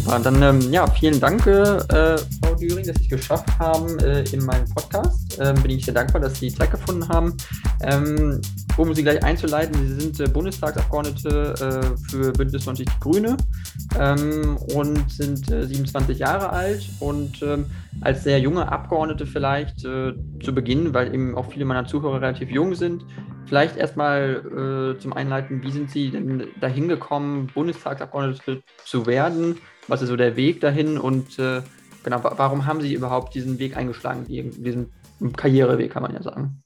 Super, dann ähm, ja, vielen Dank, äh, Frau Düring, dass Sie es geschafft haben äh, in meinem Podcast. Ähm, bin ich sehr dankbar, dass Sie Zeit gefunden haben. Ähm, um Sie gleich einzuleiten, Sie sind äh, Bundestagsabgeordnete äh, für Bündnis 90 Die Grüne ähm, und sind 27 äh, Jahre alt und ähm, als sehr junge Abgeordnete vielleicht äh, zu Beginn, weil eben auch viele meiner Zuhörer relativ jung sind, Vielleicht erstmal äh, zum Einleiten, wie sind Sie denn dahin gekommen, Bundestagsabgeordnete zu werden? Was ist so der Weg dahin und äh, genau, warum haben Sie überhaupt diesen Weg eingeschlagen, diesen Karriereweg, kann man ja sagen?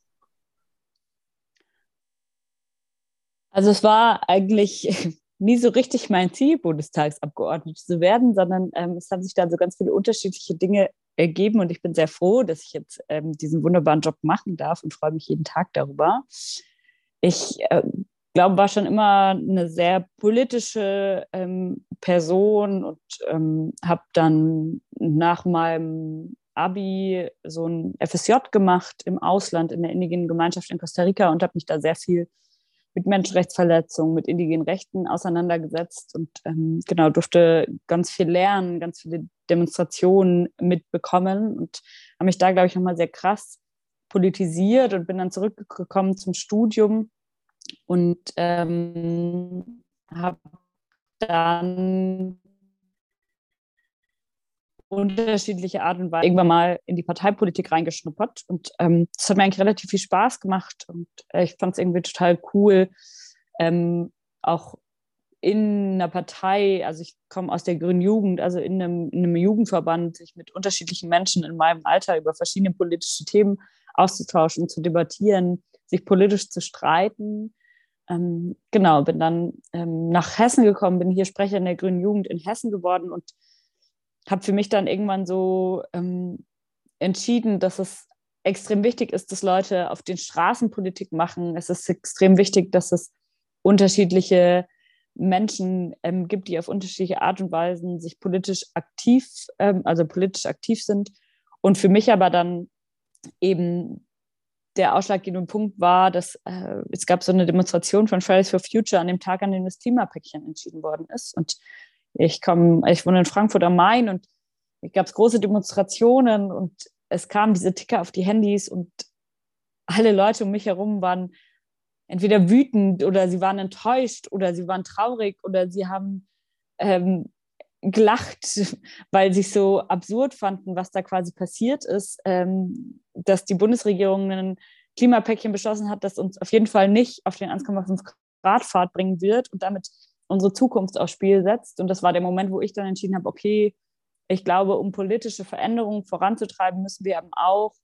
Also es war eigentlich nie so richtig mein Ziel, Bundestagsabgeordnete zu werden, sondern ähm, es haben sich dann so ganz viele unterschiedliche Dinge ergeben und ich bin sehr froh, dass ich jetzt ähm, diesen wunderbaren Job machen darf und freue mich jeden Tag darüber ich äh, glaube, war schon immer eine sehr politische ähm, Person und ähm, habe dann nach meinem Abi so ein FSJ gemacht im Ausland in der indigenen Gemeinschaft in Costa Rica und habe mich da sehr viel mit Menschenrechtsverletzungen, mit indigenen Rechten auseinandergesetzt und ähm, genau durfte ganz viel lernen, ganz viele Demonstrationen mitbekommen und habe mich da, glaube ich, nochmal sehr krass politisiert und bin dann zurückgekommen zum Studium und ähm, habe dann unterschiedliche Art und Weise irgendwann mal in die Parteipolitik reingeschnuppert. Und ähm, das hat mir eigentlich relativ viel Spaß gemacht und äh, ich fand es irgendwie total cool, ähm, auch in einer Partei, also ich komme aus der Grünen Jugend, also in einem, in einem Jugendverband, sich mit unterschiedlichen Menschen in meinem Alter über verschiedene politische Themen auszutauschen, zu debattieren, sich politisch zu streiten. Ähm, genau, bin dann ähm, nach Hessen gekommen, bin hier Sprecher in der Grünen Jugend in Hessen geworden und habe für mich dann irgendwann so ähm, entschieden, dass es extrem wichtig ist, dass Leute auf den Straßen Politik machen. Es ist extrem wichtig, dass es unterschiedliche Menschen ähm, gibt, die auf unterschiedliche Art und Weisen sich politisch aktiv, ähm, also politisch aktiv sind. Und für mich aber dann eben der ausschlaggebende Punkt war, dass äh, es gab so eine Demonstration von Fridays for Future an dem Tag, an dem das Klimapäckchen entschieden worden ist. Und ich komme, ich wohne in Frankfurt am Main und es gab große Demonstrationen und es kamen diese Ticker auf die Handys und alle Leute um mich herum waren entweder wütend oder sie waren enttäuscht oder sie waren traurig oder sie haben ähm, gelacht, weil sie es so absurd fanden, was da quasi passiert ist, ähm, dass die Bundesregierung ein Klimapäckchen beschlossen hat, das uns auf jeden Fall nicht auf den 1,5 Grad Pfad bringen wird und damit unsere Zukunft aufs Spiel setzt. Und das war der Moment, wo ich dann entschieden habe, okay, ich glaube, um politische Veränderungen voranzutreiben, müssen wir eben auch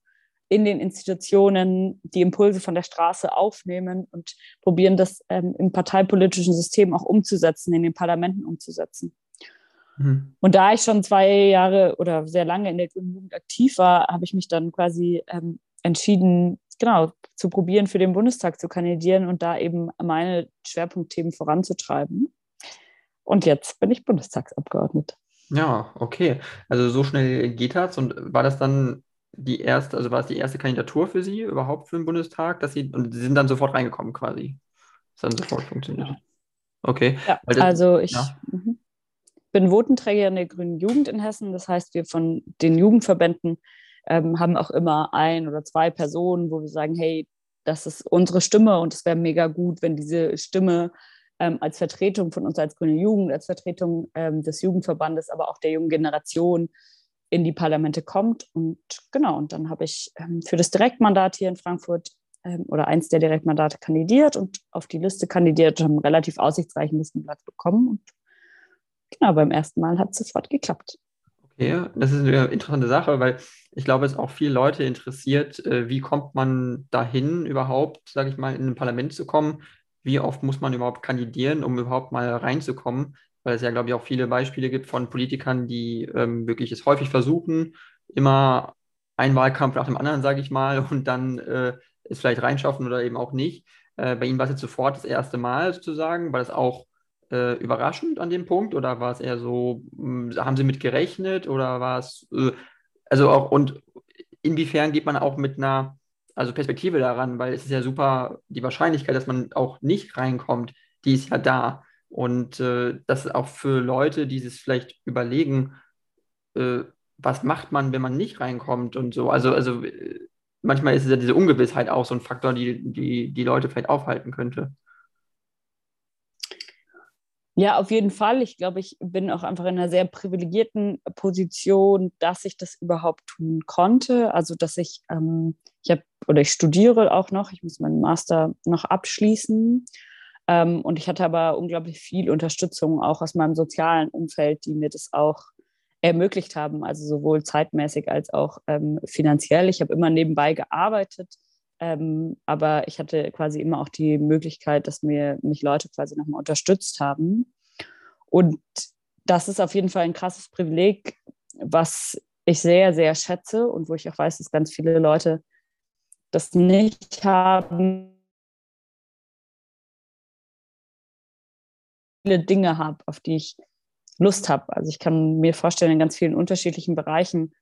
in den Institutionen die Impulse von der Straße aufnehmen und probieren, das ähm, im parteipolitischen System auch umzusetzen, in den Parlamenten umzusetzen. Mhm. Und da ich schon zwei Jahre oder sehr lange in der Grünen Jugend aktiv war, habe ich mich dann quasi ähm, entschieden, genau, zu probieren, für den Bundestag zu kandidieren und da eben meine Schwerpunktthemen voranzutreiben. Und jetzt bin ich Bundestagsabgeordnete. Ja, okay. Also so schnell geht das. Und war das dann die erste, also war es die erste Kandidatur für Sie überhaupt für den Bundestag, dass Sie, und Sie sind dann sofort reingekommen quasi? Das hat dann sofort funktioniert. Ja. Okay. Ja, das, also ich. Ja. Mhm bin Votenträger in der Grünen Jugend in Hessen. Das heißt, wir von den Jugendverbänden ähm, haben auch immer ein oder zwei Personen, wo wir sagen, hey, das ist unsere Stimme und es wäre mega gut, wenn diese Stimme ähm, als Vertretung von uns als Grüne Jugend, als Vertretung ähm, des Jugendverbandes, aber auch der jungen Generation in die Parlamente kommt. Und genau, und dann habe ich ähm, für das Direktmandat hier in Frankfurt ähm, oder eins der Direktmandate kandidiert und auf die Liste kandidiert und einen relativ aussichtsreichen Listenplatz bekommen. Und genau, beim ersten Mal hat es sofort geklappt. Okay, das ist eine interessante Sache, weil ich glaube, es auch viele Leute interessiert, äh, wie kommt man dahin überhaupt, sage ich mal, in ein Parlament zu kommen? Wie oft muss man überhaupt kandidieren, um überhaupt mal reinzukommen? Weil es ja, glaube ich, auch viele Beispiele gibt von Politikern, die ähm, wirklich es häufig versuchen, immer einen Wahlkampf nach dem anderen, sage ich mal, und dann äh, es vielleicht reinschaffen oder eben auch nicht. Äh, bei Ihnen war es jetzt sofort das erste Mal sozusagen, weil es auch äh, überraschend an dem Punkt oder war es eher so, mh, hm, haben Sie mit gerechnet oder war es, äh, also auch, und inwiefern geht man auch mit einer, also Perspektive daran, weil es ist ja super, die Wahrscheinlichkeit, dass man auch nicht reinkommt, die ist ja da. Und äh, das ist auch für Leute, die sich vielleicht überlegen, äh, was macht man, wenn man nicht reinkommt und so. Also, also äh, manchmal ist es ja diese Ungewissheit auch so ein Faktor, die die, die Leute vielleicht aufhalten könnte. Ja, auf jeden Fall. Ich glaube, ich bin auch einfach in einer sehr privilegierten Position, dass ich das überhaupt tun konnte. Also, dass ich, ähm, ich habe oder ich studiere auch noch, ich muss meinen Master noch abschließen. Ähm, und ich hatte aber unglaublich viel Unterstützung auch aus meinem sozialen Umfeld, die mir das auch ermöglicht haben, also sowohl zeitmäßig als auch ähm, finanziell. Ich habe immer nebenbei gearbeitet, ähm, aber ich hatte quasi immer auch die Möglichkeit, dass mir mich Leute quasi nochmal unterstützt haben. Und das ist auf jeden Fall ein krasses Privileg, was ich sehr, sehr schätze und wo ich auch weiß, dass ganz viele Leute das nicht haben. viele Dinge habe, auf die ich Lust habe. Also ich kann mir vorstellen, in ganz vielen unterschiedlichen Bereichen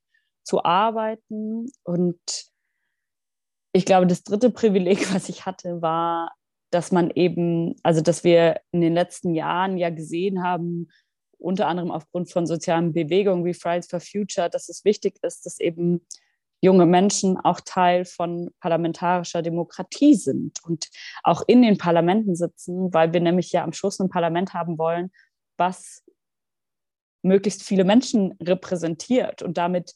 zu arbeiten und ich glaube, das dritte Privileg, was ich hatte, war, dass man eben, also dass wir in den letzten Jahren ja gesehen haben, unter anderem aufgrund von sozialen Bewegungen wie Fridays for Future, dass es wichtig ist, dass eben junge Menschen auch Teil von parlamentarischer Demokratie sind und auch in den Parlamenten sitzen, weil wir nämlich ja am Schluss ein Parlament haben wollen, was möglichst viele Menschen repräsentiert und damit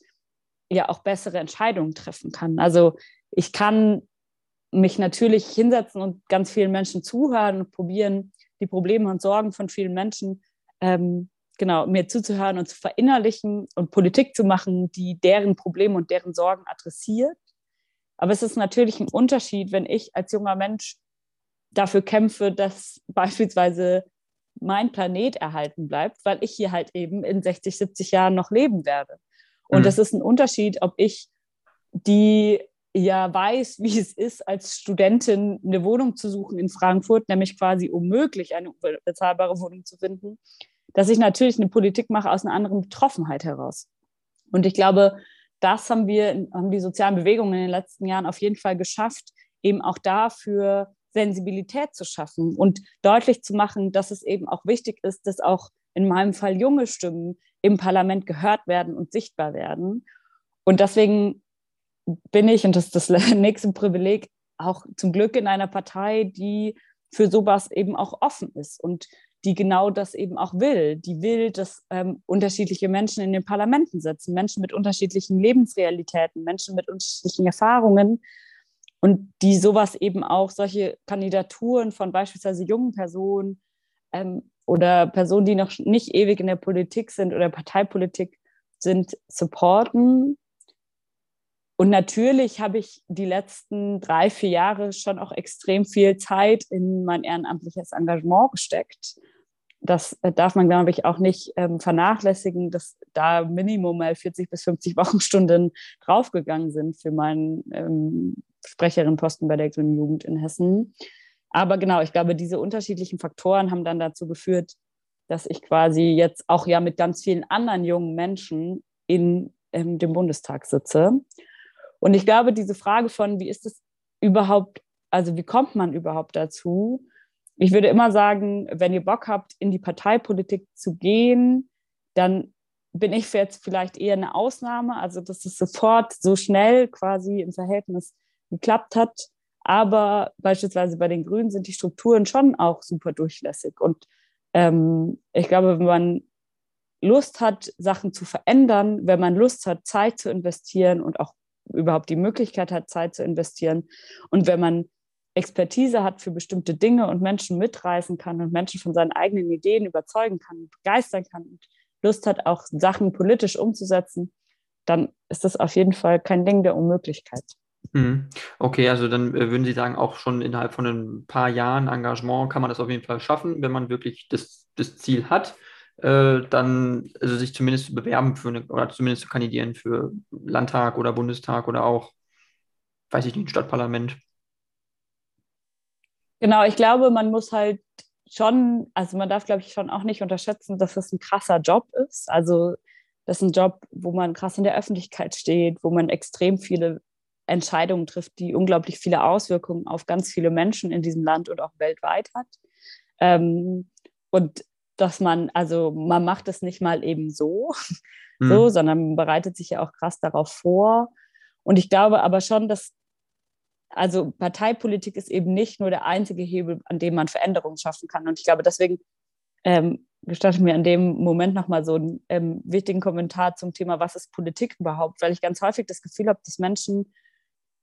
ja auch bessere Entscheidungen treffen kann. Also ich kann mich natürlich hinsetzen und ganz vielen Menschen zuhören und probieren, die Probleme und Sorgen von vielen Menschen ähm, genau mir zuzuhören und zu verinnerlichen und Politik zu machen, die deren Probleme und deren Sorgen adressiert. Aber es ist natürlich ein Unterschied, wenn ich als junger Mensch dafür kämpfe, dass beispielsweise mein Planet erhalten bleibt, weil ich hier halt eben in 60, 70 Jahren noch leben werde. Und mhm. das ist ein Unterschied, ob ich die ja weiß, wie es ist, als Studentin eine Wohnung zu suchen in Frankfurt, nämlich quasi unmöglich, eine bezahlbare Wohnung zu finden, dass ich natürlich eine Politik mache aus einer anderen Betroffenheit heraus. Und ich glaube, das haben wir, haben die sozialen Bewegungen in den letzten Jahren auf jeden Fall geschafft, eben auch dafür Sensibilität zu schaffen und deutlich zu machen, dass es eben auch wichtig ist, dass auch in meinem Fall junge Stimmen im Parlament gehört werden und sichtbar werden. Und deswegen bin ich, und das ist das nächste Privileg, auch zum Glück in einer Partei, die für sowas eben auch offen ist und die genau das eben auch will. Die will, dass ähm, unterschiedliche Menschen in den Parlamenten sitzen, Menschen mit unterschiedlichen Lebensrealitäten, Menschen mit unterschiedlichen Erfahrungen und die sowas eben auch, solche Kandidaturen von beispielsweise jungen Personen ähm, oder Personen, die noch nicht ewig in der Politik sind oder Parteipolitik sind, supporten und natürlich habe ich die letzten drei, vier Jahre schon auch extrem viel Zeit in mein ehrenamtliches Engagement gesteckt. Das äh, darf man, glaube ich, auch nicht ähm, vernachlässigen, dass da Minimum mal 40 bis 50 Wochenstunden draufgegangen sind für meinen ähm, Sprecherin-Posten bei der Grünen Jugend in Hessen. Aber genau, ich glaube, diese unterschiedlichen Faktoren haben dann dazu geführt, dass ich quasi jetzt auch ja mit ganz vielen anderen jungen Menschen in ähm, dem Bundestag sitze. Und ich glaube, diese Frage von, wie ist es überhaupt, also wie kommt man überhaupt dazu? Ich würde immer sagen, wenn ihr Bock habt, in die Parteipolitik zu gehen, dann bin ich jetzt vielleicht eher eine Ausnahme, also dass es sofort so schnell quasi im Verhältnis geklappt hat. Aber beispielsweise bei den Grünen sind die Strukturen schon auch super durchlässig. Und ähm, ich glaube, wenn man Lust hat, Sachen zu verändern, wenn man Lust hat, Zeit zu investieren und auch überhaupt die Möglichkeit hat, Zeit zu investieren. Und wenn man Expertise hat für bestimmte Dinge und Menschen mitreißen kann und Menschen von seinen eigenen Ideen überzeugen kann, begeistern kann und Lust hat, auch Sachen politisch umzusetzen, dann ist das auf jeden Fall kein Ding der Unmöglichkeit. Mhm. Okay, also dann äh, würden Sie sagen, auch schon innerhalb von ein paar Jahren Engagement kann man das auf jeden Fall schaffen, wenn man wirklich das, das Ziel hat äh, dann, also sich zumindest zu bewerben für eine, oder zumindest zu kandidieren für Landtag oder Bundestag oder auch, weiß ich nicht, Stadtparlament. Genau, ich glaube, man muss halt schon, also man darf, glaube ich, schon auch nicht unterschätzen, dass das ein krasser Job ist. Also das ist ein Job, wo man krass in der Öffentlichkeit steht, wo man extrem viele Entscheidungen trifft, die unglaublich viele Auswirkungen auf ganz viele Menschen in diesem Land und auch weltweit hat. Ähm, und dass man, also man macht es nicht mal eben so, mhm. so, sondern man bereitet sich ja auch krass darauf vor. Und ich glaube aber schon, dass also Parteipolitik ist eben nicht nur der einzige Hebel, an dem man Veränderungen schaffen kann. Und ich glaube, deswegen ähm, gestatte mir an dem Moment nochmal so einen ähm, wichtigen Kommentar zum Thema, was ist Politik überhaupt? Weil ich ganz häufig das Gefühl habe, dass Menschen,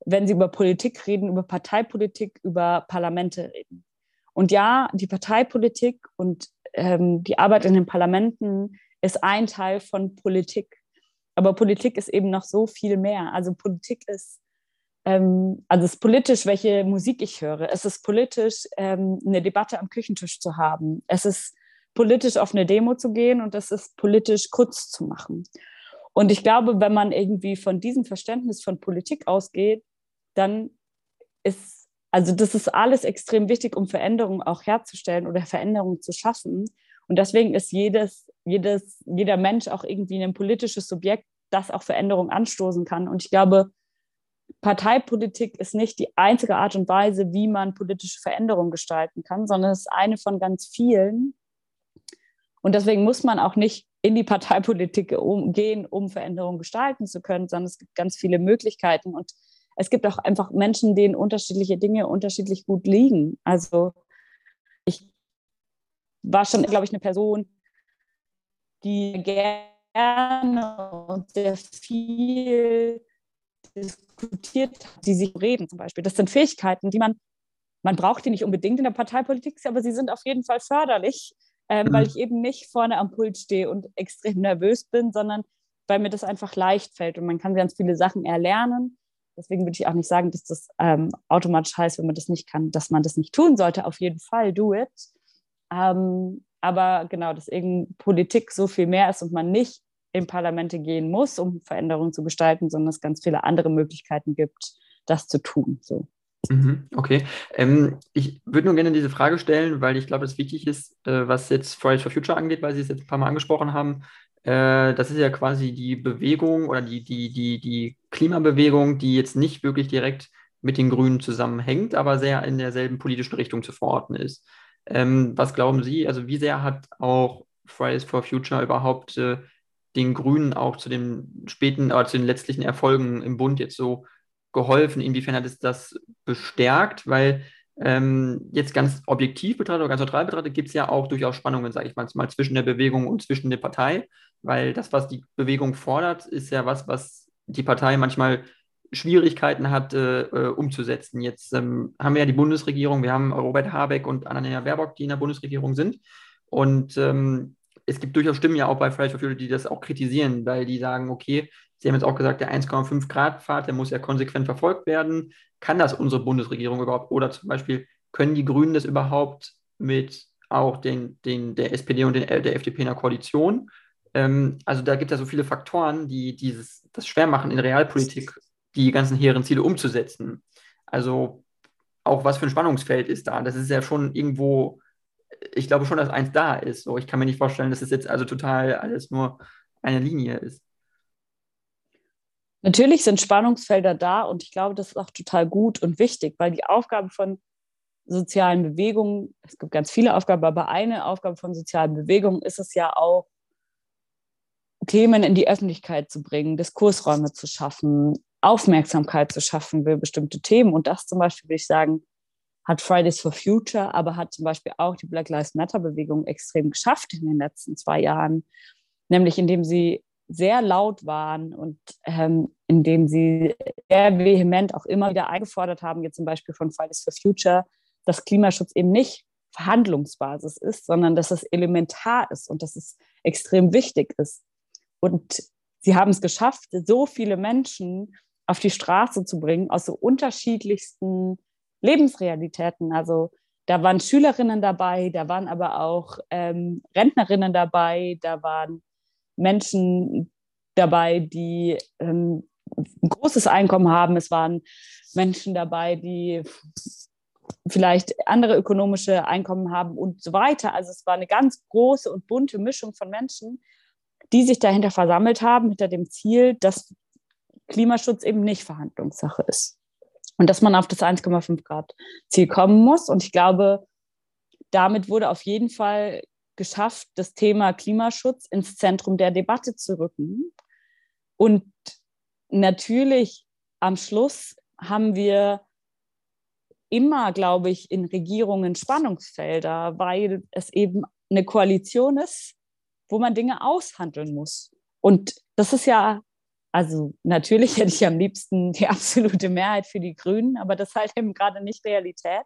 wenn sie über Politik reden, über Parteipolitik, über Parlamente reden. Und ja, die Parteipolitik und ähm, die Arbeit in den Parlamenten ist ein Teil von Politik. Aber Politik ist eben noch so viel mehr. Also Politik ist, ähm, also es ist politisch, welche Musik ich höre. Es ist politisch, ähm, eine Debatte am Küchentisch zu haben. Es ist politisch auf eine Demo zu gehen und es ist politisch kurz zu machen. Und ich glaube, wenn man irgendwie von diesem Verständnis von Politik ausgeht, dann ist, also das ist alles extrem wichtig, um Veränderungen auch herzustellen oder Veränderungen zu schaffen. Und deswegen ist jedes, jedes, jeder Mensch auch irgendwie ein politisches Subjekt, das auch Veränderungen anstoßen kann. Und ich glaube, Parteipolitik ist nicht die einzige Art und Weise, wie man politische Veränderungen gestalten kann, sondern es ist eine von ganz vielen. Und deswegen muss man auch nicht in die Parteipolitik gehen, um Veränderungen gestalten zu können, sondern es gibt ganz viele Möglichkeiten. Und es gibt auch einfach Menschen, denen unterschiedliche Dinge unterschiedlich gut liegen. Also ich war schon, glaube ich, eine Person, die gerne und sehr viel diskutiert hat, die sich reden zum Beispiel. Das sind Fähigkeiten, die man, man braucht die nicht unbedingt in der Parteipolitik, aber sie sind auf jeden Fall förderlich, ähm, mhm. weil ich eben nicht vorne am Pult stehe und extrem nervös bin, sondern weil mir das einfach leicht fällt und man kann ganz viele Sachen erlernen. Deswegen würde ich auch nicht sagen, dass das ähm, automatisch heißt, wenn man das nicht kann, dass man das nicht tun sollte. Auf jeden Fall, do it. Ähm, aber genau, dass eben Politik so viel mehr ist und man nicht in Parlamente gehen muss, um Veränderungen zu gestalten, sondern es ganz viele andere Möglichkeiten gibt, das zu tun. So. Mhm, okay. Ähm, ich würde nur gerne diese Frage stellen, weil ich glaube, es wichtig ist, äh, was jetzt Fridays for Future angeht, weil Sie es jetzt ein paar Mal angesprochen haben. Äh, das ist ja quasi die Bewegung oder die, die, die, die Klimabewegung, die jetzt nicht wirklich direkt mit den Grünen zusammenhängt, aber sehr in derselben politischen Richtung zu verorten ist. Ähm, was glauben Sie, also wie sehr hat auch Fridays for Future überhaupt äh, den Grünen auch zu den späten, oder zu den letztlichen Erfolgen im Bund jetzt so geholfen? Inwiefern hat es das bestärkt? Weil ähm, jetzt ganz objektiv betrachtet oder ganz neutral betrachtet gibt es ja auch durchaus Spannungen, sage ich mal, zwischen der Bewegung und zwischen der Partei, weil das, was die Bewegung fordert, ist ja was, was die Partei manchmal Schwierigkeiten hat, äh, äh, umzusetzen. Jetzt ähm, haben wir ja die Bundesregierung, wir haben Robert Habeck und Annalena Baerbock, die in der Bundesregierung sind. Und ähm, es gibt durchaus Stimmen ja auch bei Fridays for Future, die das auch kritisieren, weil die sagen, okay, Sie haben jetzt auch gesagt, der 1,5 Grad Pfad, der muss ja konsequent verfolgt werden. Kann das unsere Bundesregierung überhaupt? Oder zum Beispiel, können die Grünen das überhaupt mit auch den, den, der SPD und den, der FDP in der Koalition? Ähm, also da gibt es ja so viele Faktoren, die dieses, das schwer machen, in Realpolitik die ganzen hehren Ziele umzusetzen. Also auch was für ein Spannungsfeld ist da. Das ist ja schon irgendwo, ich glaube schon, dass eins da ist. So, ich kann mir nicht vorstellen, dass es jetzt also total alles nur eine Linie ist. Natürlich sind Spannungsfelder da und ich glaube, das ist auch total gut und wichtig, weil die Aufgabe von sozialen Bewegungen, es gibt ganz viele Aufgaben, aber eine Aufgabe von sozialen Bewegungen ist es ja auch, Themen in die Öffentlichkeit zu bringen, Diskursräume zu schaffen, Aufmerksamkeit zu schaffen für bestimmte Themen. Und das zum Beispiel, würde ich sagen, hat Fridays for Future, aber hat zum Beispiel auch die Black Lives Matter-Bewegung extrem geschafft in den letzten zwei Jahren, nämlich indem sie sehr laut waren und ähm, indem sie sehr vehement auch immer wieder eingefordert haben, jetzt zum Beispiel von Fridays for Future, dass Klimaschutz eben nicht Verhandlungsbasis ist, sondern dass es elementar ist und dass es extrem wichtig ist. Und sie haben es geschafft, so viele Menschen auf die Straße zu bringen aus so unterschiedlichsten Lebensrealitäten. Also da waren Schülerinnen dabei, da waren aber auch ähm, Rentnerinnen dabei, da waren Menschen dabei, die ähm, ein großes Einkommen haben. Es waren Menschen dabei, die vielleicht andere ökonomische Einkommen haben und so weiter. Also es war eine ganz große und bunte Mischung von Menschen, die sich dahinter versammelt haben, hinter dem Ziel, dass Klimaschutz eben nicht Verhandlungssache ist. Und dass man auf das 1,5 Grad Ziel kommen muss. Und ich glaube, damit wurde auf jeden Fall geschafft, das Thema Klimaschutz ins Zentrum der Debatte zu rücken. Und natürlich am Schluss haben wir immer, glaube ich, in Regierungen Spannungsfelder, weil es eben eine Koalition ist, wo man Dinge aushandeln muss. Und das ist ja, also natürlich hätte ich am liebsten die absolute Mehrheit für die Grünen, aber das ist halt eben gerade nicht Realität.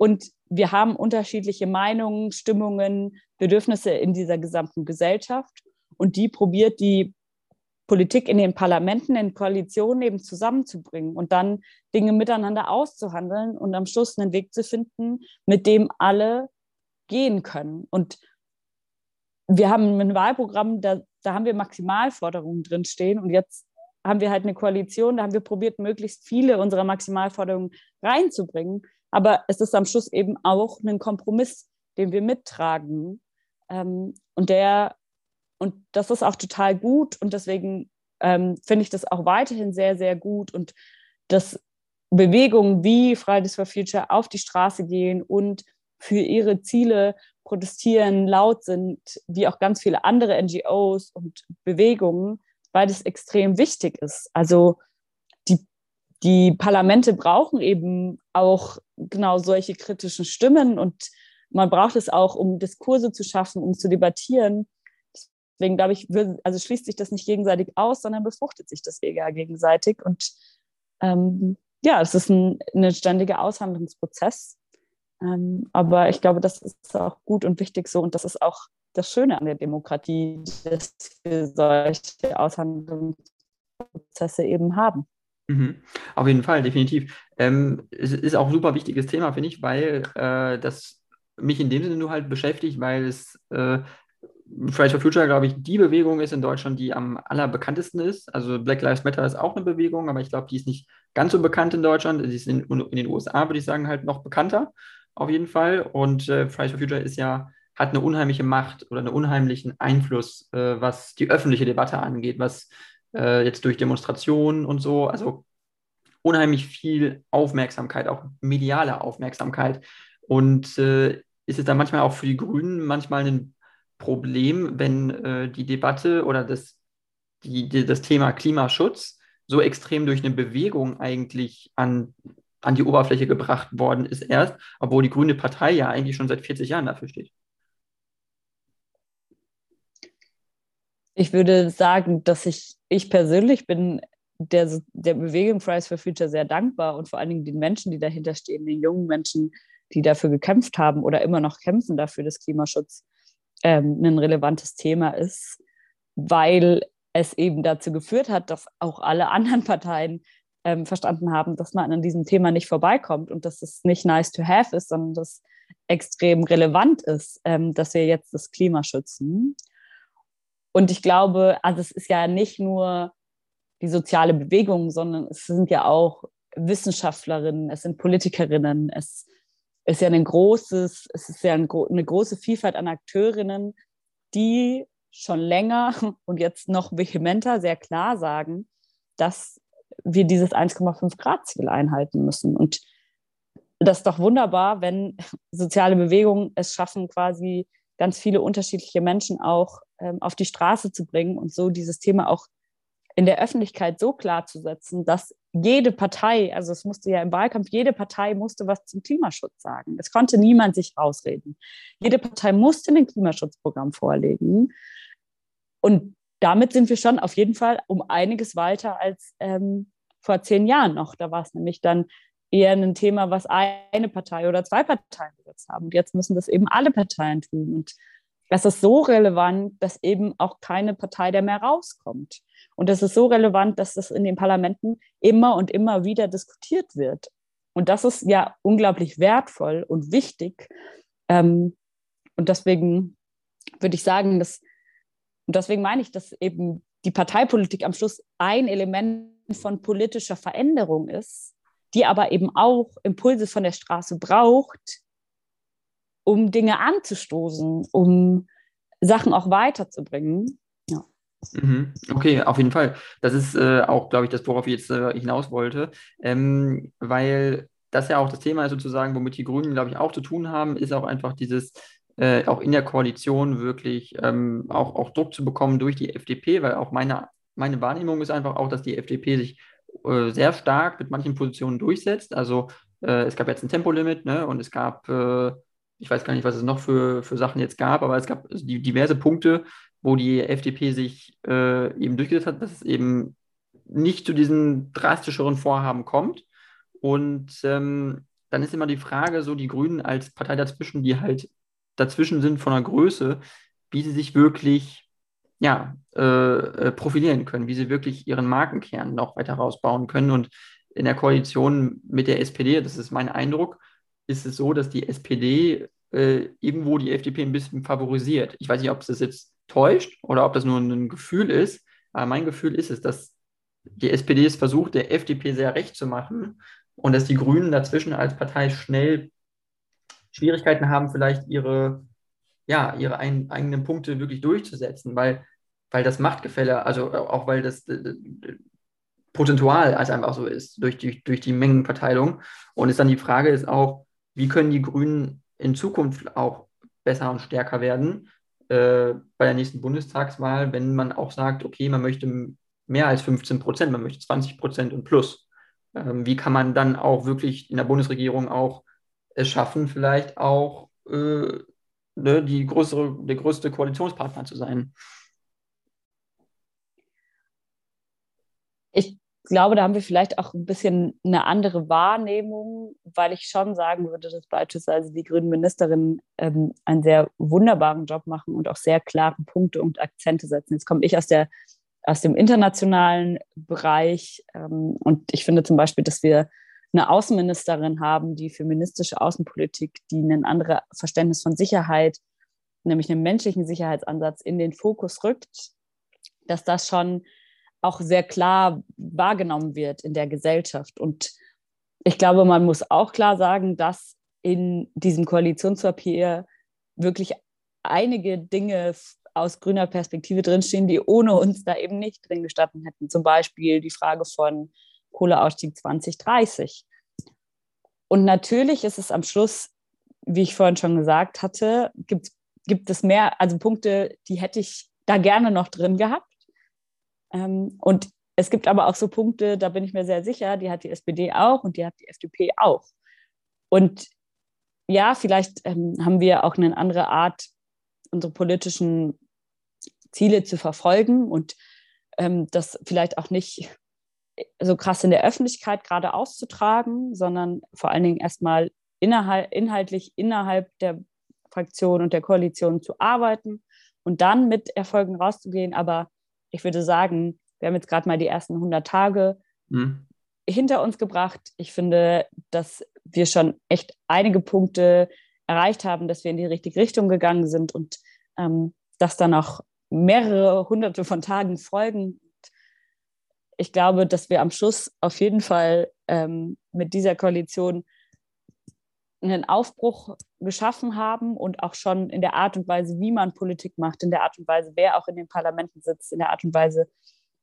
Und wir haben unterschiedliche Meinungen, Stimmungen, Bedürfnisse in dieser gesamten Gesellschaft. Und die probiert die Politik in den Parlamenten, in Koalitionen eben zusammenzubringen und dann Dinge miteinander auszuhandeln und am Schluss einen Weg zu finden, mit dem alle gehen können. Und wir haben ein Wahlprogramm, da, da haben wir Maximalforderungen drinstehen und jetzt haben wir halt eine Koalition, da haben wir probiert, möglichst viele unserer Maximalforderungen reinzubringen. Aber es ist am Schluss eben auch ein Kompromiss, den wir mittragen. Ähm, und der und das ist auch total gut und deswegen ähm, finde ich das auch weiterhin sehr, sehr gut und dass Bewegungen wie Fridays for Future auf die Straße gehen und für ihre Ziele protestieren, laut sind, wie auch ganz viele andere NGOs und Bewegungen, weil das extrem wichtig ist. Also die Parlamente brauchen eben auch genau solche kritischen Stimmen und man braucht es auch, um Diskurse zu schaffen, um zu debattieren. Deswegen glaube ich, also schließt sich das nicht gegenseitig aus, sondern befruchtet sich das eher gegenseitig. Und ähm, ja, es ist ein, ein ständiger Aushandlungsprozess. Ähm, aber ich glaube, das ist auch gut und wichtig so. Und das ist auch das Schöne an der Demokratie, dass wir solche Aushandlungsprozesse eben haben. Mhm. Auf jeden Fall, definitiv. Ähm, es ist auch ein super wichtiges Thema, finde ich, weil äh, das mich in dem Sinne nur halt beschäftigt, weil es äh, Fridays for Future, glaube ich, die Bewegung ist in Deutschland, die am allerbekanntesten ist. Also Black Lives Matter ist auch eine Bewegung, aber ich glaube, die ist nicht ganz so bekannt in Deutschland. Sie ist in, in, den USA, würde ich sagen, halt noch bekannter, auf jeden Fall. Und äh, Fridays for Future ist ja, hat eine unheimliche Macht oder einen unheimlichen Einfluss, äh, was die öffentliche Debatte angeht, was äh, jetzt durch Demonstrationen und so, also unheimlich viel Aufmerksamkeit, auch mediale Aufmerksamkeit. Und äh, ist es dann manchmal auch für die Grünen manchmal ein Problem, wenn äh, die Debatte oder das, die, die, das Thema Klimaschutz so extrem durch eine Bewegung eigentlich an, an die Oberfläche gebracht worden ist erst, obwohl die Grüne Partei ja eigentlich schon seit 40 Jahren dafür steht. Ich würde sagen, dass ich, ich persönlich bin der, der Bewegung Fridays for Future sehr dankbar und vor allen Dingen den Menschen, die dahinter stehen, den jungen Menschen, die dafür gekämpft haben oder immer noch kämpfen dafür, dass Klimaschutz ähm, ein relevantes Thema ist, weil es eben dazu geführt hat, dass auch alle anderen Parteien ähm, verstanden haben, dass man an diesem Thema nicht vorbeikommt und dass es nicht nice to have ist, sondern dass extrem relevant ist, ähm, dass wir jetzt das Klima schützen. Und ich glaube, also es ist ja nicht nur die soziale Bewegung, sondern es sind ja auch Wissenschaftlerinnen, es sind Politikerinnen, es ist ja ein großes, es ist ja ein, eine große Vielfalt an Akteurinnen, die schon länger und jetzt noch vehementer sehr klar sagen, dass wir dieses 1,5 Grad Ziel einhalten müssen. Und das ist doch wunderbar, wenn soziale Bewegungen es schaffen, quasi ganz viele unterschiedliche Menschen auch ähm, auf die Straße zu bringen und so dieses Thema auch in der Öffentlichkeit so klar zu setzen, dass jede Partei, also es musste ja im Wahlkampf, jede Partei musste was zum Klimaschutz sagen. Es konnte niemand sich rausreden. Jede Partei musste ein Klimaschutzprogramm vorlegen. Und damit sind wir schon auf jeden Fall um einiges weiter als ähm, vor zehn Jahren noch. Da war es nämlich dann eher ein Thema, was eine Partei oder zwei Parteien gesetzt haben. Und jetzt müssen das eben alle Parteien tun. Und das ist so relevant, dass eben auch keine Partei der mehr rauskommt. Und das ist so relevant, dass das in den Parlamenten immer und immer wieder diskutiert wird. Und das ist ja unglaublich wertvoll und wichtig. Ähm, und deswegen würde ich sagen, dass, und deswegen meine ich, dass eben die Parteipolitik am Schluss ein Element von politischer Veränderung ist, die aber eben auch Impulse von der Straße braucht, um Dinge anzustoßen, um Sachen auch weiterzubringen. Mhm. Okay, auf jeden Fall. Das ist äh, auch, glaube ich, das, worauf ich jetzt äh, hinaus wollte, ähm, weil das ja auch das Thema ist sozusagen, womit die Grünen, glaube ich, auch zu tun haben, ist auch einfach dieses äh, auch in der Koalition wirklich ähm, auch, auch Druck zu bekommen durch die FDP, weil auch meine, meine Wahrnehmung ist einfach auch, dass die FDP sich äh, sehr stark mit manchen Positionen durchsetzt. Also äh, es gab jetzt ein Tempolimit ne, und es gab, äh, ich weiß gar nicht, was es noch für, für Sachen jetzt gab, aber es gab die, diverse Punkte, wo die FDP sich äh, eben durchgesetzt hat, dass es eben nicht zu diesen drastischeren Vorhaben kommt. Und ähm, dann ist immer die Frage, so die Grünen als Partei dazwischen, die halt dazwischen sind von der Größe, wie sie sich wirklich ja, äh, äh, profilieren können, wie sie wirklich ihren Markenkern noch weiter rausbauen können. Und in der Koalition mit der SPD, das ist mein Eindruck, ist es so, dass die SPD äh, irgendwo die FDP ein bisschen favorisiert. Ich weiß nicht, ob es das jetzt täuscht oder ob das nur ein Gefühl ist, aber mein Gefühl ist es, dass die SPD es versucht, der FDP sehr recht zu machen und dass die Grünen dazwischen als Partei schnell Schwierigkeiten haben, vielleicht ihre, ja, ihre ein, eigenen Punkte wirklich durchzusetzen, weil, weil das Machtgefälle, also auch weil das äh, als einfach so ist, durch die, durch die Mengenverteilung. Und ist dann die Frage ist auch, wie können die Grünen in Zukunft auch besser und stärker werden äh, bei der nächsten Bundestagswahl, wenn man auch sagt, okay, man möchte mehr als 15 Prozent, man möchte 20 Prozent und plus. Ähm, wie kann man dann auch wirklich in der Bundesregierung auch es schaffen, vielleicht auch äh, ne, die größere, der größte Koalitionspartner zu sein. Ich glaube, da haben wir vielleicht auch ein bisschen eine andere Wahrnehmung, weil ich schon sagen würde, dass beispielsweise die grünen Ministerinnen ähm, einen sehr wunderbaren Job machen und auch sehr klare Punkte und Akzente setzen. Jetzt komme ich aus der aus dem internationalen Bereich ähm, und ich finde zum Beispiel, dass wir eine Außenministerin haben, die feministische Außenpolitik, die ein anderes Verständnis von Sicherheit, nämlich einen menschlichen Sicherheitsansatz in den Fokus rückt, dass das schon auch sehr klar wahrgenommen wird in der Gesellschaft. Und ich glaube, man muss auch klar sagen, dass in diesem Koalitionspapier wirklich einige Dinge aus grüner Perspektive drinstehen, die ohne uns da eben nicht drin gestanden hätten. Zum Beispiel die Frage von Kohleausstieg 2030. Und natürlich ist es am Schluss, wie ich vorhin schon gesagt hatte, gibt, gibt es mehr, also Punkte, die hätte ich da gerne noch drin gehabt. Ähm, und es gibt aber auch so Punkte, da bin ich mir sehr sicher, die hat die SPD auch und die hat die FDP auch. Und ja, vielleicht ähm, haben wir auch eine andere Art, unsere politischen Ziele zu verfolgen und ähm, das vielleicht auch nicht so krass in der Öffentlichkeit gerade auszutragen, sondern vor allen Dingen erstmal innerhalb, inhaltlich innerhalb der Fraktion und der Koalition zu arbeiten und dann mit Erfolgen rauszugehen. Aber ich würde sagen, wir haben jetzt gerade mal die ersten 100 Tage mhm. hinter uns gebracht. Ich finde, dass wir schon echt einige Punkte erreicht haben, dass wir in die richtige Richtung gegangen sind und ähm, dass dann auch mehrere hunderte von Tagen folgen ich glaube, dass wir am Schluss auf jeden Fall ähm, mit dieser Koalition einen Aufbruch geschaffen haben und auch schon in der Art und Weise, wie man Politik macht, in der Art und Weise, wer auch in den Parlamenten sitzt, in der Art und Weise,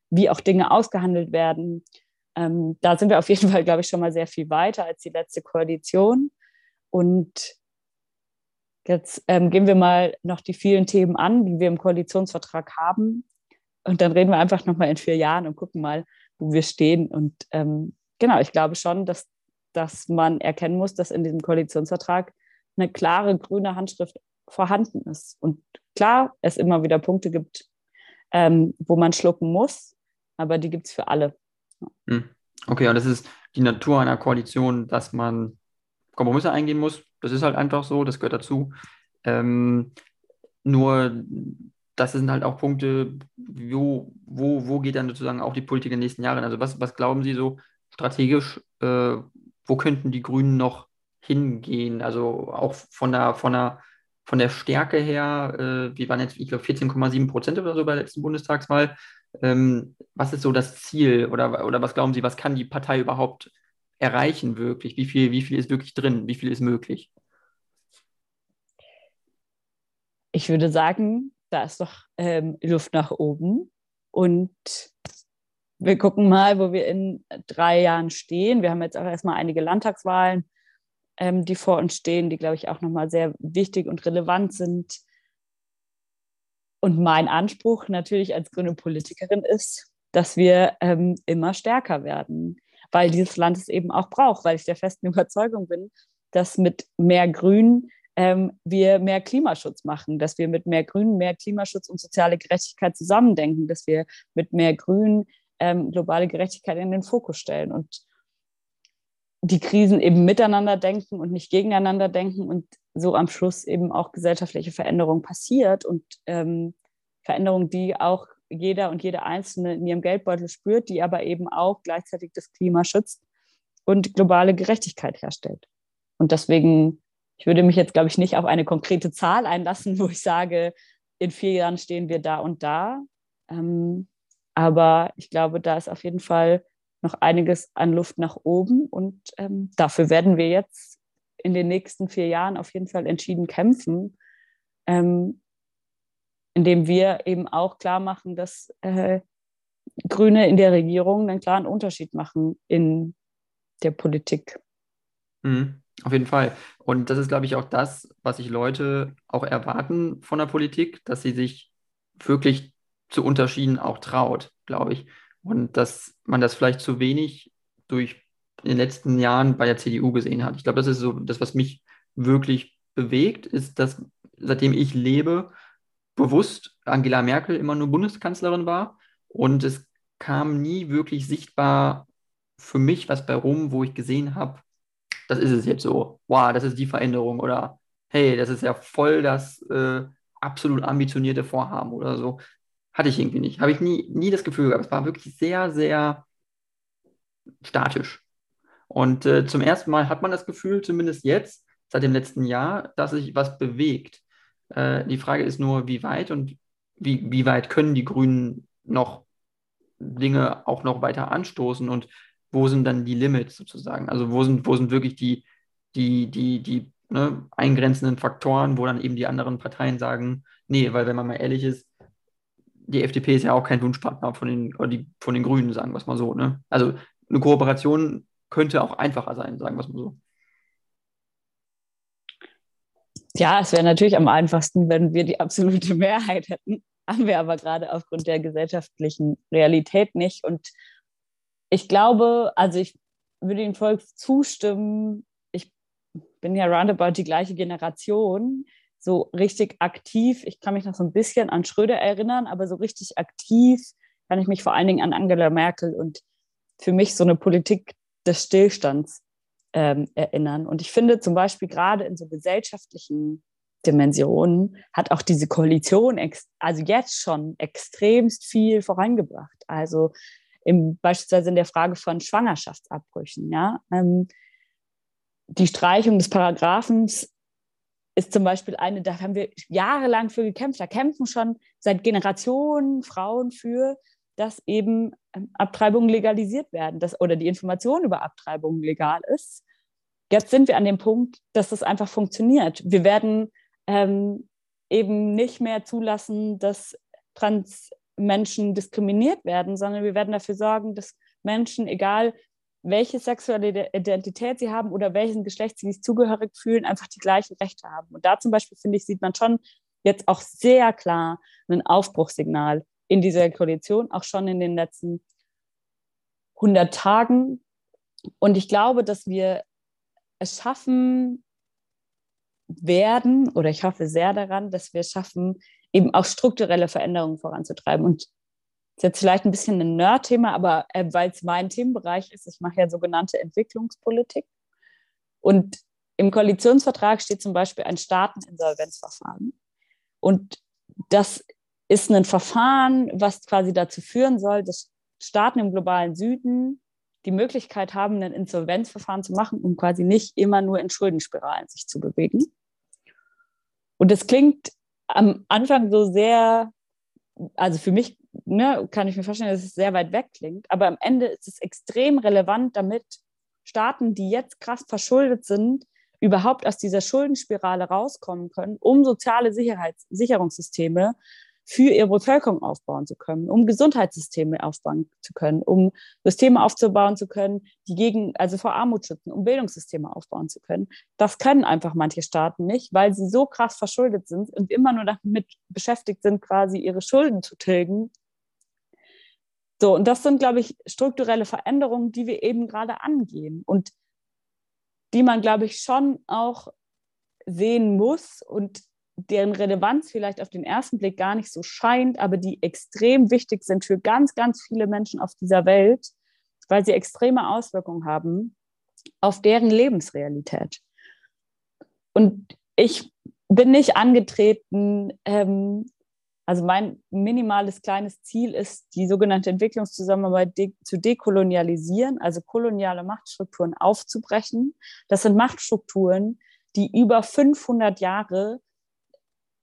wie auch Dinge ausgehandelt werden. Ähm, da sind wir auf jeden Fall, glaube ich, schon mal sehr viel weiter als die letzte Koalition. Und jetzt ähm, gehen wir mal noch die vielen Themen an, die wir im Koalitionsvertrag haben. Und dann reden wir einfach nochmal in vier Jahren und gucken mal, wo wir stehen. Und ähm, genau, ich glaube schon, dass, dass man erkennen muss, dass in diesem Koalitionsvertrag eine klare grüne Handschrift vorhanden ist. Und klar, es immer wieder Punkte gibt, ähm, wo man schlucken muss, aber die gibt es für alle. Hm. Okay, und das ist die Natur einer Koalition, dass man Kompromisse eingehen muss. Das ist halt einfach so, das gehört dazu. Ähm, nur das sind halt auch Punkte, wo, wo, wo geht dann sozusagen auch die Politik in den nächsten Jahren? Also was, was glauben Sie so strategisch, äh, wo könnten die Grünen noch hingehen? Also auch von der, von der, von der Stärke her, äh, wir waren jetzt, ich glaube, 14,7 Prozent oder so bei der letzten Bundestagswahl. Ähm, was ist so das Ziel oder, oder was glauben Sie, was kann die Partei überhaupt erreichen wirklich? Wie viel, wie viel ist wirklich drin? Wie viel ist möglich? Ich würde sagen, da ist doch ähm, Luft nach oben. Und wir gucken mal, wo wir in drei Jahren stehen. Wir haben jetzt auch erstmal einige Landtagswahlen ähm, die vor uns stehen, die, glaube ich, auch nochmal sehr wichtig und relevant sind. Und mein Anspruch natürlich als grüne Politikerin ist, dass wir ähm, immer stärker werden, weil dieses Land es eben auch braucht, weil ich der festen Überzeugung bin, dass mit mehr Grün ähm, wir mehr Klimaschutz machen, dass wir mit mehr Grün mehr Klimaschutz und soziale Gerechtigkeit zusammendenken, dass wir mit mehr Grün ähm, globale Gerechtigkeit in den Fokus stellen und die Krisen eben miteinander denken und nicht gegeneinander denken und so am Schluss eben auch gesellschaftliche Veränderung passiert und ähm, Veränderung, die auch jeder und jede Einzelne in ihrem Geldbeutel spürt, die aber eben auch gleichzeitig das Klima schützt und globale Gerechtigkeit herstellt. Und deswegen, ich würde mich jetzt, glaube ich, nicht auf eine konkrete Zahl einlassen, wo ich sage, in vier Jahren stehen wir da und da. Ähm, aber ich glaube, da ist auf jeden Fall noch einiges an Luft nach oben und ähm, dafür werden wir jetzt in den nächsten vier Jahren auf jeden Fall entschieden kämpfen, ähm, indem wir eben auch klar machen, dass äh, Grüne in der Regierung einen klaren Unterschied machen in der Politik. Mhm, auf jeden Fall. Und das ist, glaube ich, auch das, was sich Leute auch erwarten von der Politik, dass sie sich wirklich zu Unterschieden auch traut, glaube ich. Und dass man das vielleicht zu wenig durch in den letzten Jahren bei der CDU gesehen hat. Ich glaube, das ist so das, was mich wirklich bewegt, ist, dass seitdem ich lebe, bewusst Angela Merkel immer nur Bundeskanzlerin war und es kam nie wirklich sichtbar für mich was bei rum, wo ich gesehen habe, das ist es jetzt so. Wow, das ist die Veränderung oder hey, das ist ja voll das äh, absolut ambitionierte Vorhaben oder so. Hatte ich irgendwie nicht. Habe ich nie, nie das Gefühl gehabt. Es war wirklich sehr, sehr statisch. Und äh, zum ersten Mal hat man das Gefühl, zumindest jetzt, seit dem letzten Jahr, dass sich was bewegt. Äh, die Frage ist nur, wie weit und wie, wie weit können die Grünen noch Dinge auch noch weiter anstoßen und wo sind dann die Limits sozusagen? Also wo sind, wo sind wirklich die, die, die, die ne, eingrenzenden Faktoren, wo dann eben die anderen Parteien sagen, nee, weil wenn man mal ehrlich ist, die FDP ist ja auch kein Wunschpartner von den, oder die, von den Grünen, sagen wir es mal so. Ne? Also eine Kooperation könnte auch einfacher sein, sagen wir es mal so. Ja, es wäre natürlich am einfachsten, wenn wir die absolute Mehrheit hätten. Haben wir aber gerade aufgrund der gesellschaftlichen Realität nicht. Und ich glaube, also ich würde Ihnen voll zustimmen. Ich bin ja roundabout die gleiche Generation so richtig aktiv, ich kann mich noch so ein bisschen an Schröder erinnern, aber so richtig aktiv kann ich mich vor allen Dingen an Angela Merkel und für mich so eine Politik des Stillstands ähm, erinnern. Und ich finde zum Beispiel gerade in so gesellschaftlichen Dimensionen hat auch diese Koalition also jetzt schon extremst viel vorangebracht. Also im, beispielsweise in der Frage von Schwangerschaftsabbrüchen, ja. Ähm, die Streichung des Paragraphens ist zum Beispiel eine, da haben wir jahrelang für gekämpft. Da kämpfen schon seit Generationen Frauen für, dass eben ähm, Abtreibungen legalisiert werden dass, oder die Information über Abtreibungen legal ist. Jetzt sind wir an dem Punkt, dass das einfach funktioniert. Wir werden ähm, eben nicht mehr zulassen, dass Transmenschen diskriminiert werden, sondern wir werden dafür sorgen, dass Menschen, egal welche sexuelle Identität sie haben oder welchen Geschlecht sie sich zugehörig fühlen, einfach die gleichen Rechte haben. Und da zum Beispiel, finde ich, sieht man schon jetzt auch sehr klar ein Aufbruchssignal in dieser Koalition, auch schon in den letzten 100 Tagen. Und ich glaube, dass wir es schaffen werden, oder ich hoffe sehr daran, dass wir es schaffen, eben auch strukturelle Veränderungen voranzutreiben. Und ist jetzt vielleicht ein bisschen ein Nerd-Thema, aber äh, weil es mein Themenbereich ist, ich mache ja sogenannte Entwicklungspolitik. Und im Koalitionsvertrag steht zum Beispiel ein Staateninsolvenzverfahren. Und das ist ein Verfahren, was quasi dazu führen soll, dass Staaten im globalen Süden die Möglichkeit haben, ein Insolvenzverfahren zu machen, um quasi nicht immer nur in Schuldenspiralen sich zu bewegen. Und das klingt am Anfang so sehr, also für mich ne, kann ich mir vorstellen, dass es sehr weit weg klingt. Aber am Ende ist es extrem relevant, damit Staaten, die jetzt krass verschuldet sind, überhaupt aus dieser Schuldenspirale rauskommen können, um soziale Sicherheits Sicherungssysteme für ihre Bevölkerung aufbauen zu können, um Gesundheitssysteme aufbauen zu können, um Systeme aufzubauen zu können, die gegen, also vor Armut schützen, um Bildungssysteme aufbauen zu können. Das können einfach manche Staaten nicht, weil sie so krass verschuldet sind und immer nur damit beschäftigt sind, quasi ihre Schulden zu tilgen. So, und das sind, glaube ich, strukturelle Veränderungen, die wir eben gerade angehen und die man, glaube ich, schon auch sehen muss und deren Relevanz vielleicht auf den ersten Blick gar nicht so scheint, aber die extrem wichtig sind für ganz, ganz viele Menschen auf dieser Welt, weil sie extreme Auswirkungen haben auf deren Lebensrealität. Und ich bin nicht angetreten, ähm, also mein minimales kleines Ziel ist, die sogenannte Entwicklungszusammenarbeit de zu dekolonialisieren, also koloniale Machtstrukturen aufzubrechen. Das sind Machtstrukturen, die über 500 Jahre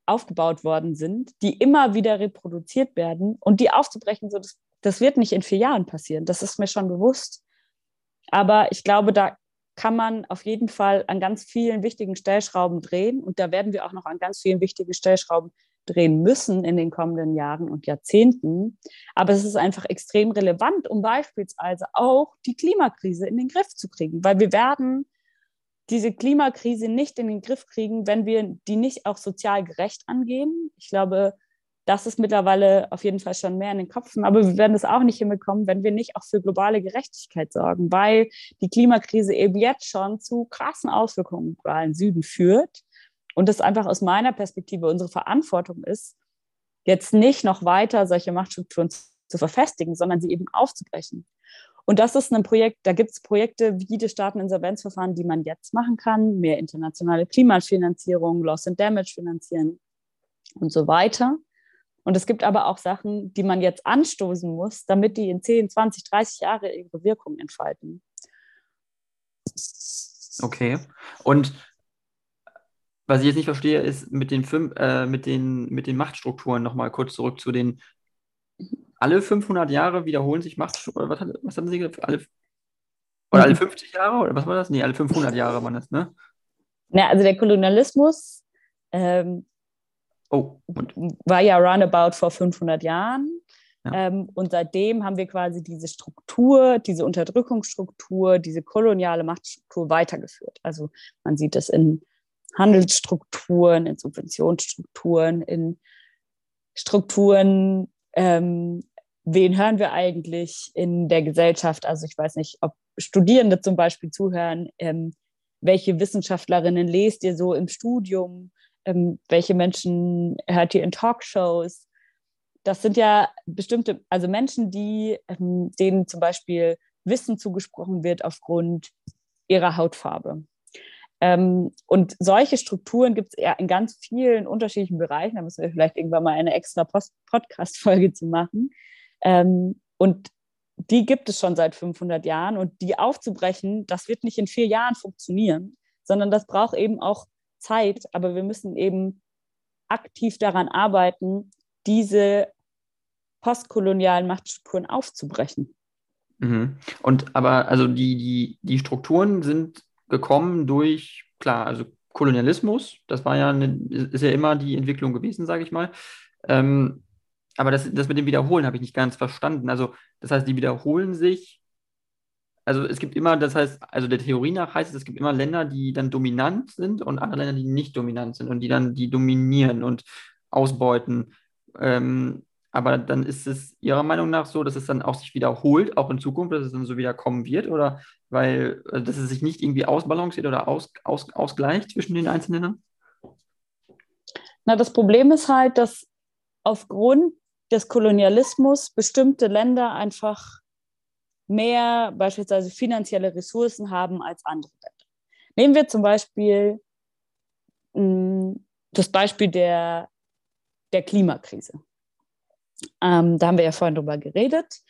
aufgebaut worden sind, die immer wieder reproduziert werden und die aufzubrechen, so das, das wird nicht in vier Jahren passieren. Das ist mir schon bewusst. Aber ich glaube, da kann man auf jeden Fall an ganz vielen wichtigen Stellschrauben drehen und da werden wir auch noch an ganz vielen wichtigen Stellschrauben drehen müssen in den kommenden Jahren und Jahrzehnten. Aber es ist einfach extrem relevant, um beispielsweise auch die Klimakrise in den Griff zu kriegen, weil wir werden diese Klimakrise nicht in den Griff kriegen, wenn wir die nicht auch sozial gerecht angehen. Ich glaube, das ist mittlerweile auf jeden Fall schon mehr in den Köpfen. Aber wir werden es auch nicht hinbekommen, wenn wir nicht auch für globale Gerechtigkeit sorgen, weil die Klimakrise eben jetzt schon zu krassen Auswirkungen im globalen Süden führt. Und das einfach aus meiner Perspektive unsere Verantwortung ist, jetzt nicht noch weiter solche Machtstrukturen zu verfestigen, sondern sie eben aufzubrechen. Und das ist ein Projekt, da gibt es Projekte wie das Staateninsolvenzverfahren, die man jetzt machen kann, mehr internationale Klimafinanzierung, Loss and Damage finanzieren und so weiter. Und es gibt aber auch Sachen, die man jetzt anstoßen muss, damit die in 10, 20, 30 Jahre ihre Wirkung entfalten. Okay. Und was ich jetzt nicht verstehe, ist mit den, fünf, äh, mit den, mit den Machtstrukturen nochmal kurz zurück zu den alle 500 Jahre wiederholen sich Machtstrukturen. Was, was hatten Sie gesagt? Alle, oder alle 50 mhm. Jahre? Oder was war das? Nee, alle 500 Jahre waren das, ne? Ja, also der Kolonialismus ähm, oh, war ja roundabout vor 500 Jahren. Ja. Ähm, und seitdem haben wir quasi diese Struktur, diese Unterdrückungsstruktur, diese koloniale Machtstruktur weitergeführt. Also man sieht es in Handelsstrukturen, in Subventionsstrukturen, in Strukturen, ähm, wen hören wir eigentlich in der Gesellschaft? Also ich weiß nicht, ob Studierende zum Beispiel zuhören, ähm, welche Wissenschaftlerinnen lest ihr so im Studium, ähm, welche Menschen hört ihr in Talkshows. Das sind ja bestimmte, also Menschen, die, ähm, denen zum Beispiel Wissen zugesprochen wird aufgrund ihrer Hautfarbe. Ähm, und solche Strukturen gibt es ja in ganz vielen unterschiedlichen Bereichen. Da müssen wir vielleicht irgendwann mal eine extra Podcast-Folge zu machen. Ähm, und die gibt es schon seit 500 Jahren. Und die aufzubrechen, das wird nicht in vier Jahren funktionieren, sondern das braucht eben auch Zeit. Aber wir müssen eben aktiv daran arbeiten, diese postkolonialen Machtstrukturen aufzubrechen. Mhm. Und aber also die, die, die Strukturen sind gekommen durch, klar, also Kolonialismus, das war ja eine, ist ja immer die Entwicklung gewesen, sage ich mal. Ähm, aber das, das mit dem Wiederholen habe ich nicht ganz verstanden. Also, das heißt, die wiederholen sich. Also es gibt immer, das heißt, also der Theorie nach heißt es, es gibt immer Länder, die dann dominant sind und andere Länder, die nicht dominant sind und die dann die dominieren und ausbeuten. Ähm, aber dann ist es Ihrer Meinung nach so, dass es dann auch sich wiederholt, auch in Zukunft, dass es dann so wieder kommen wird? Oder weil, äh, dass es sich nicht irgendwie ausbalanciert oder aus, aus, ausgleicht zwischen den einzelnen? Na, das Problem ist halt, dass aufgrund des Kolonialismus bestimmte Länder einfach mehr beispielsweise finanzielle Ressourcen haben als andere Länder. Nehmen wir zum Beispiel mh, mm, das Beispiel der, der Klimakrise. Ähm, da haben wir ja vorhin drüber geredet.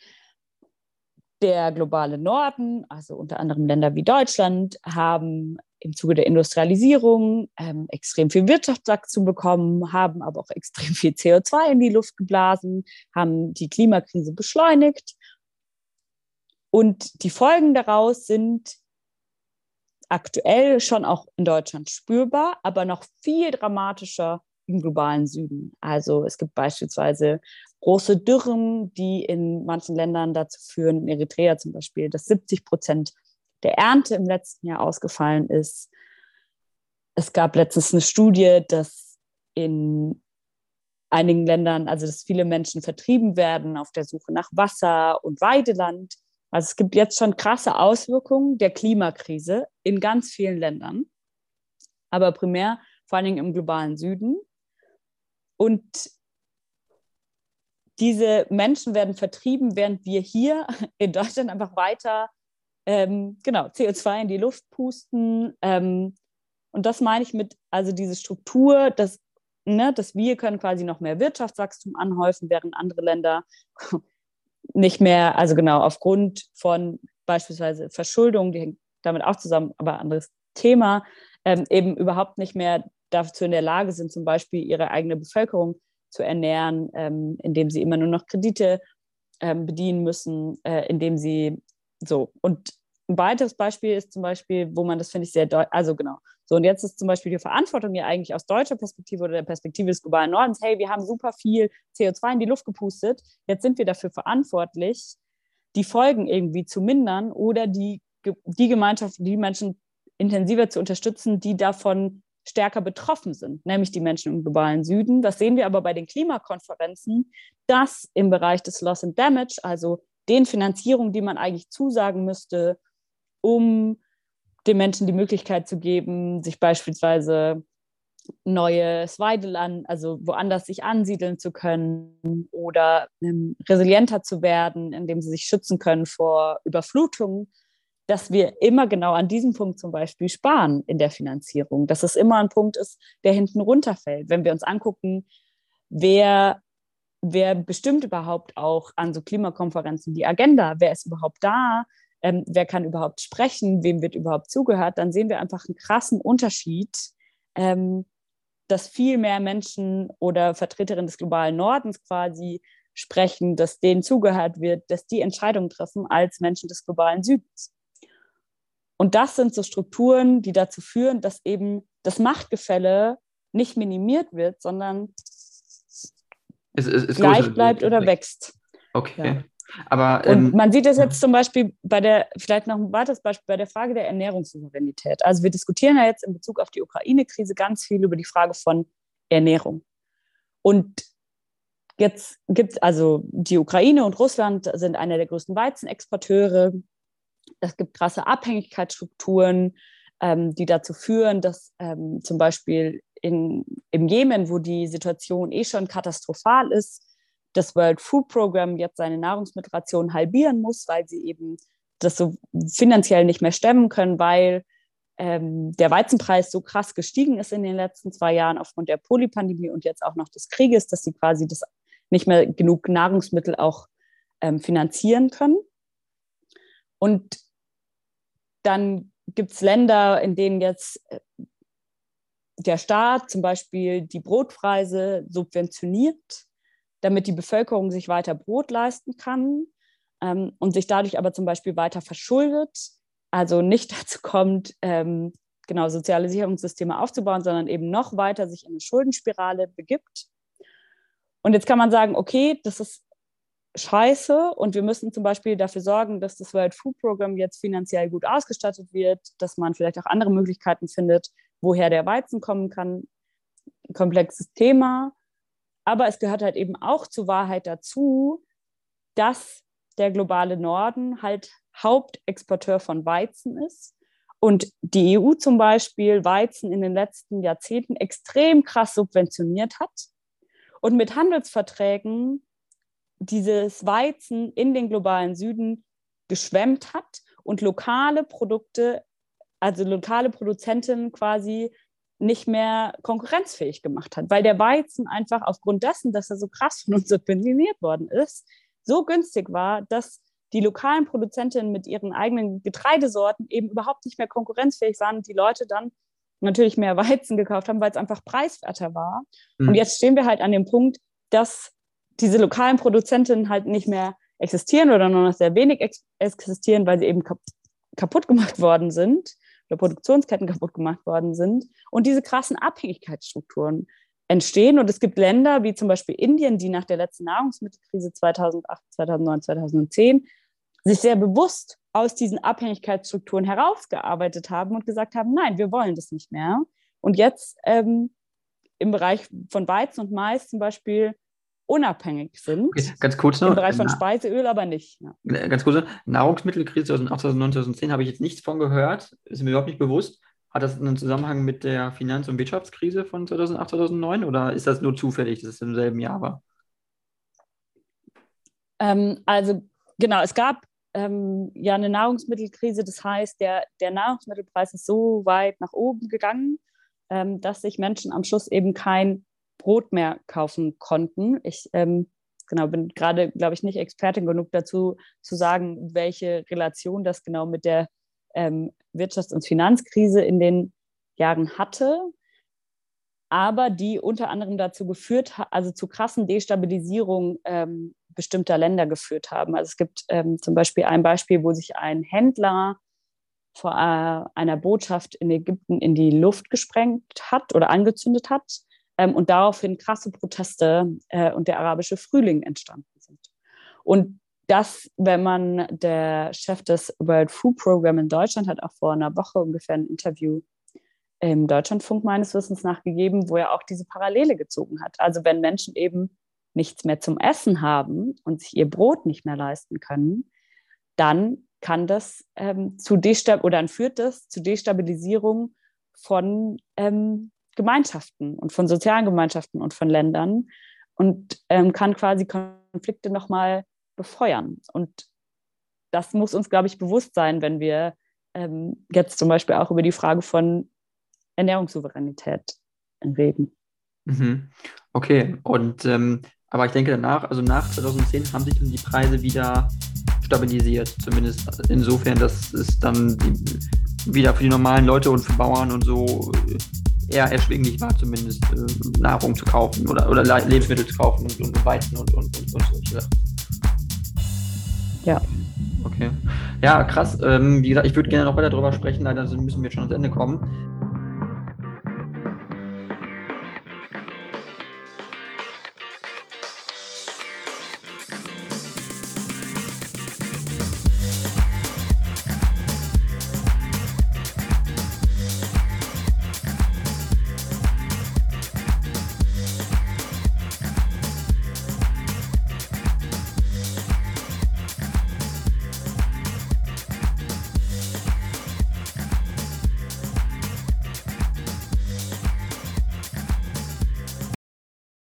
Der globale Norden, also unter anderem Länder wie Deutschland, haben im Zuge der Industrialisierung ähm, extrem viel Wirtschaftswachstum bekommen, haben aber auch extrem viel CO2 in die Luft geblasen, haben die Klimakrise beschleunigt. Und die Folgen daraus sind aktuell schon auch in Deutschland spürbar, aber noch viel dramatischer im globalen Süden. Also es gibt beispielsweise große Dürren, die in manchen Ländern dazu führen, in Eritrea zum Beispiel, dass 70 Prozent der Ernte im letzten Jahr ausgefallen ist. Es gab letztens eine Studie, dass in einigen Ländern, also dass viele Menschen vertrieben werden auf der Suche nach Wasser und Weideland. Also es gibt jetzt schon krasse Auswirkungen der Klimakrise in ganz vielen Ländern, aber primär vor allen Dingen im globalen Süden. Und diese Menschen werden vertrieben, während wir hier in Deutschland einfach weiter ähm, genau CO2 in die Luft pusten. Ähm, und das meine ich mit, also diese Struktur, dass, ne, dass wir können quasi noch mehr Wirtschaftswachstum anhäufen, während andere Länder nicht mehr, also genau, aufgrund von beispielsweise Verschuldung, die hängt damit auch zusammen, aber anderes Thema, ähm, eben überhaupt nicht mehr dazu in der Lage sind, zum Beispiel ihre eigene Bevölkerung zu ernähren, ähm, indem sie immer nur noch Kredite ähm, bedienen müssen, äh, indem sie so. Und ein weiteres Beispiel ist zum Beispiel, wo man das finde ich sehr deutlich, also genau. So, und jetzt ist zum Beispiel die Verantwortung ja eigentlich aus deutscher Perspektive oder der Perspektive des globalen Nordens, hey, wir haben super viel CO2 in die Luft gepustet, jetzt sind wir dafür verantwortlich, die Folgen irgendwie zu mindern oder die, die Gemeinschaft, die Menschen intensiver zu unterstützen, die davon stärker betroffen sind, nämlich die Menschen im globalen Süden. Das sehen wir aber bei den Klimakonferenzen, dass im Bereich des Loss and Damage, also den Finanzierungen, die man eigentlich zusagen müsste, um den Menschen die Möglichkeit zu geben, sich beispielsweise neues Weideland, also woanders sich ansiedeln zu können oder ähm, resilienter zu werden, indem sie sich schützen können vor Überflutungen, dass wir immer genau an diesem Punkt zum Beispiel sparen in der Finanzierung, dass es immer ein Punkt ist, der hinten runterfällt. Wenn wir uns angucken, wer, wer bestimmt überhaupt auch an so Klimakonferenzen die Agenda, wer ist überhaupt da, ähm, wer kann überhaupt sprechen, wem wird überhaupt zugehört, dann sehen wir einfach einen krassen Unterschied, ähm, dass viel mehr Menschen oder Vertreterinnen des globalen Nordens quasi sprechen, dass denen zugehört wird, dass die Entscheidungen treffen als Menschen des globalen Südens. Und das sind so Strukturen, die dazu führen, dass eben das Machtgefälle nicht minimiert wird, sondern es, es, es gleich bleibt oder wächst. Okay. Ja. Aber, ähm, und man sieht es jetzt zum Beispiel bei der, vielleicht noch ein weiteres Beispiel, bei der Frage der Ernährungssouveränität. Also wir diskutieren ja jetzt in Bezug auf die Ukraine-Krise ganz viel über die Frage von Ernährung. Und jetzt gibt es also die Ukraine und Russland sind einer der größten Weizenexporteure es gibt krasse Abhängigkeitsstrukturen, ähm, die dazu führen, dass ähm, zum Beispiel in, im Jemen, wo die Situation eh schon katastrophal ist, das World Food Program jetzt seine Nahrungsmittelration halbieren muss, weil sie eben das so finanziell nicht mehr stemmen können, weil ähm, der Weizenpreis so krass gestiegen ist in den letzten zwei Jahren aufgrund der Polypandemie und jetzt auch noch des Krieges, dass sie quasi das nicht mehr genug Nahrungsmittel auch ähm, finanzieren können. Und dann gibt es Länder, in denen jetzt äh, der Staat zum Beispiel die Brotpreise subventioniert, damit die Bevölkerung sich weiter Brot leisten kann ähm, und sich dadurch aber zum Beispiel weiter verschuldet, also nicht dazu kommt, ähm, genau soziale Sicherungssysteme aufzubauen, sondern eben noch weiter sich in eine Schuldenspirale begibt. Und jetzt kann man sagen, okay, das ist scheiße und wir müssen zum Beispiel dafür sorgen, dass das World Food Program jetzt finanziell gut ausgestattet wird, dass man vielleicht auch andere Möglichkeiten findet, woher der Weizen kommen kann. Komplexes Thema. Aber es gehört halt eben auch zur Wahrheit dazu, dass der globale Norden halt Hauptexporteur von Weizen ist und die EU zum Beispiel Weizen in den letzten Jahrzehnten extrem krass subventioniert hat und mit Handelsverträgen dieses Weizen in den globalen Süden geschwemmt hat und lokale Produkte, also lokale Produzentinnen quasi nicht mehr konkurrenzfähig gemacht hat, weil der Weizen einfach aufgrund dessen, dass er so krass von uns subventioniert worden ist, so günstig war, dass die lokalen Produzentinnen mit ihren eigenen Getreidesorten eben überhaupt nicht mehr konkurrenzfähig waren und die Leute dann natürlich mehr Weizen gekauft haben, weil es einfach preiswerter war. Mhm. Und jetzt stehen wir halt an dem Punkt, dass diese lokalen Produzentinnen halt nicht mehr existieren oder nur noch sehr wenig ex existieren, weil sie eben kap kaputt gemacht worden sind oder Produktionsketten kaputt gemacht worden sind und diese krassen Abhängigkeitsstrukturen entstehen. Und es gibt Länder wie zum Beispiel Indien, die nach der letzten Nahrungsmittelkrise 2008, 2009, 2010 sich sehr bewusst aus diesen Abhängigkeitsstrukturen herausgearbeitet haben und gesagt haben, nein, wir wollen das nicht mehr. Und jetzt ähm, im Bereich von Weizen und Mais zum Beispiel unabhängig sind. Okay, ganz kurz noch. Im Bereich von Speiseöl aber nicht. Ja. Ganz kurz, Nahrungsmittelkrise 2008, 2009, 2010 habe ich jetzt nichts von gehört, ist mir überhaupt nicht bewusst. Hat das einen Zusammenhang mit der Finanz- und Wirtschaftskrise von 2008, 2009 oder ist das nur zufällig, dass es im selben Jahr war? Ähm, also genau, es gab ähm, ja eine Nahrungsmittelkrise, das heißt, der, der Nahrungsmittelpreis ist so weit nach oben gegangen, ähm, dass sich Menschen am Schluss eben kein Brot mehr kaufen konnten. Ich ähm, genau, bin gerade, glaube ich, nicht Expertin genug dazu zu sagen, welche Relation das genau mit der ähm, Wirtschafts- und Finanzkrise in den Jahren hatte, aber die unter anderem dazu geführt hat, also zu krassen Destabilisierung ähm, bestimmter Länder geführt haben. Also es gibt ähm, zum Beispiel ein Beispiel, wo sich ein Händler vor äh, einer Botschaft in Ägypten in die Luft gesprengt hat oder angezündet hat ähm, und daraufhin krasse Proteste äh, und der arabische Frühling entstanden sind. Und das, wenn man der Chef des World Food Program in Deutschland hat auch vor einer Woche ungefähr ein Interview im Deutschlandfunk meines Wissens nachgegeben, wo er auch diese Parallele gezogen hat. Also wenn Menschen eben nichts mehr zum Essen haben und sich ihr Brot nicht mehr leisten können, dann kann das ähm, zu Destab oder dann führt das zu Destabilisierung von ähm, Gemeinschaften und von sozialen Gemeinschaften und von Ländern und ähm, kann quasi Konflikte nochmal befeuern. Und das muss uns, glaube ich, bewusst sein, wenn wir ähm, jetzt zum Beispiel auch über die Frage von Ernährungssouveränität reden. Mhm. Okay, und ähm, aber ich denke danach, also nach 2010 haben sich dann die Preise wieder stabilisiert, zumindest insofern, dass es dann die, wieder für die normalen Leute und für Bauern und so eher erschwinglich war, zumindest äh, Nahrung zu kaufen oder, oder Lebensmittel zu kaufen und, und Weizen und, und, und, und solche Sachen. Ja. Okay. Ja, krass. Ähm, wie gesagt, ich würde gerne noch weiter darüber sprechen, leider müssen wir schon ans Ende kommen.